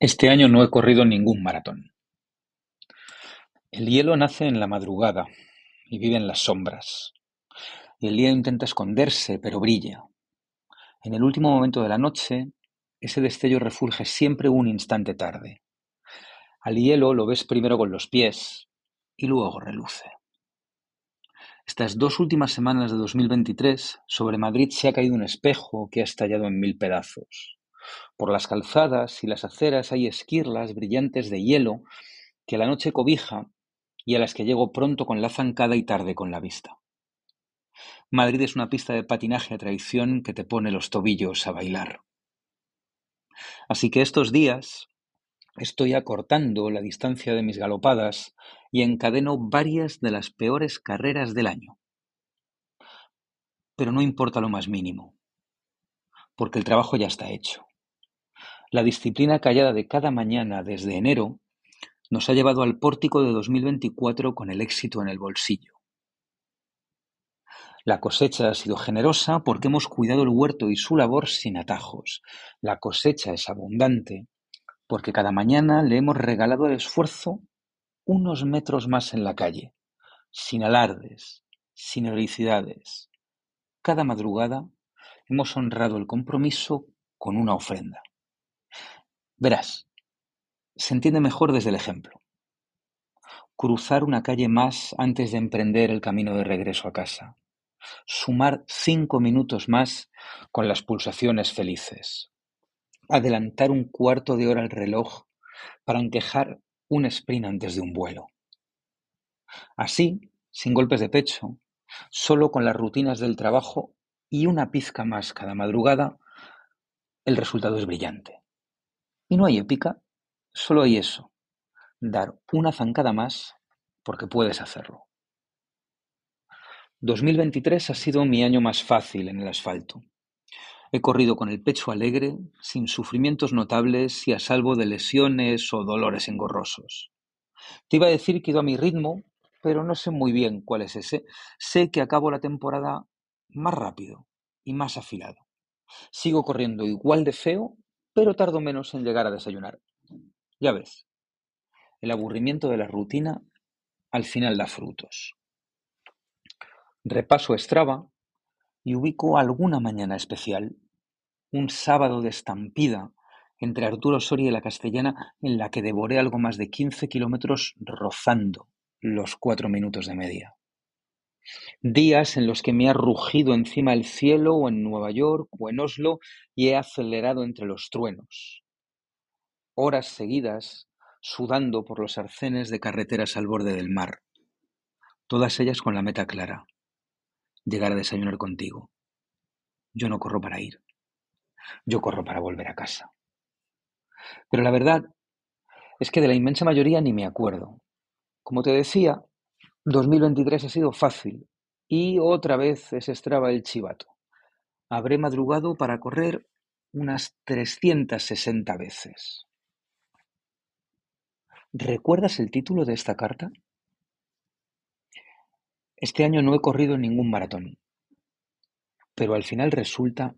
Este año no he corrido ningún maratón. El hielo nace en la madrugada y vive en las sombras. Y el día intenta esconderse, pero brilla. En el último momento de la noche, ese destello refulge siempre un instante tarde. Al hielo lo ves primero con los pies y luego reluce. Estas dos últimas semanas de 2023, sobre Madrid se ha caído un espejo que ha estallado en mil pedazos. Por las calzadas y las aceras hay esquirlas brillantes de hielo que la noche cobija y a las que llego pronto con la zancada y tarde con la vista. Madrid es una pista de patinaje a traición que te pone los tobillos a bailar. Así que estos días estoy acortando la distancia de mis galopadas y encadeno varias de las peores carreras del año. Pero no importa lo más mínimo, porque el trabajo ya está hecho. La disciplina callada de cada mañana desde enero nos ha llevado al pórtico de 2024 con el éxito en el bolsillo. La cosecha ha sido generosa porque hemos cuidado el huerto y su labor sin atajos. La cosecha es abundante porque cada mañana le hemos regalado al esfuerzo unos metros más en la calle, sin alardes, sin heroicidades. Cada madrugada hemos honrado el compromiso con una ofrenda. Verás, se entiende mejor desde el ejemplo. Cruzar una calle más antes de emprender el camino de regreso a casa. Sumar cinco minutos más con las pulsaciones felices. Adelantar un cuarto de hora el reloj para enquejar un sprint antes de un vuelo. Así, sin golpes de pecho, solo con las rutinas del trabajo y una pizca más cada madrugada, el resultado es brillante. Y no hay épica, solo hay eso, dar una zancada más porque puedes hacerlo. 2023 ha sido mi año más fácil en el asfalto. He corrido con el pecho alegre, sin sufrimientos notables y a salvo de lesiones o dolores engorrosos. Te iba a decir que he ido a mi ritmo, pero no sé muy bien cuál es ese. Sé que acabo la temporada más rápido y más afilado. Sigo corriendo igual de feo, pero tardo menos en llegar a desayunar. Ya ves, el aburrimiento de la rutina al final da frutos. Repaso Strava y ubico alguna mañana especial un sábado de estampida entre Arturo Soria y la Castellana en la que devoré algo más de 15 kilómetros rozando los cuatro minutos de media. Días en los que me ha rugido encima el cielo o en Nueva York o en Oslo y he acelerado entre los truenos. Horas seguidas sudando por los arcenes de carreteras al borde del mar. Todas ellas con la meta clara. Llegar a desayunar contigo. Yo no corro para ir. Yo corro para volver a casa. Pero la verdad es que de la inmensa mayoría ni me acuerdo. Como te decía, 2023 ha sido fácil y otra vez es estraba el chivato. Habré madrugado para correr unas 360 veces. ¿Recuerdas el título de esta carta? Este año no he corrido ningún maratón, pero al final resulta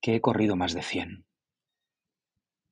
que he corrido más de 100.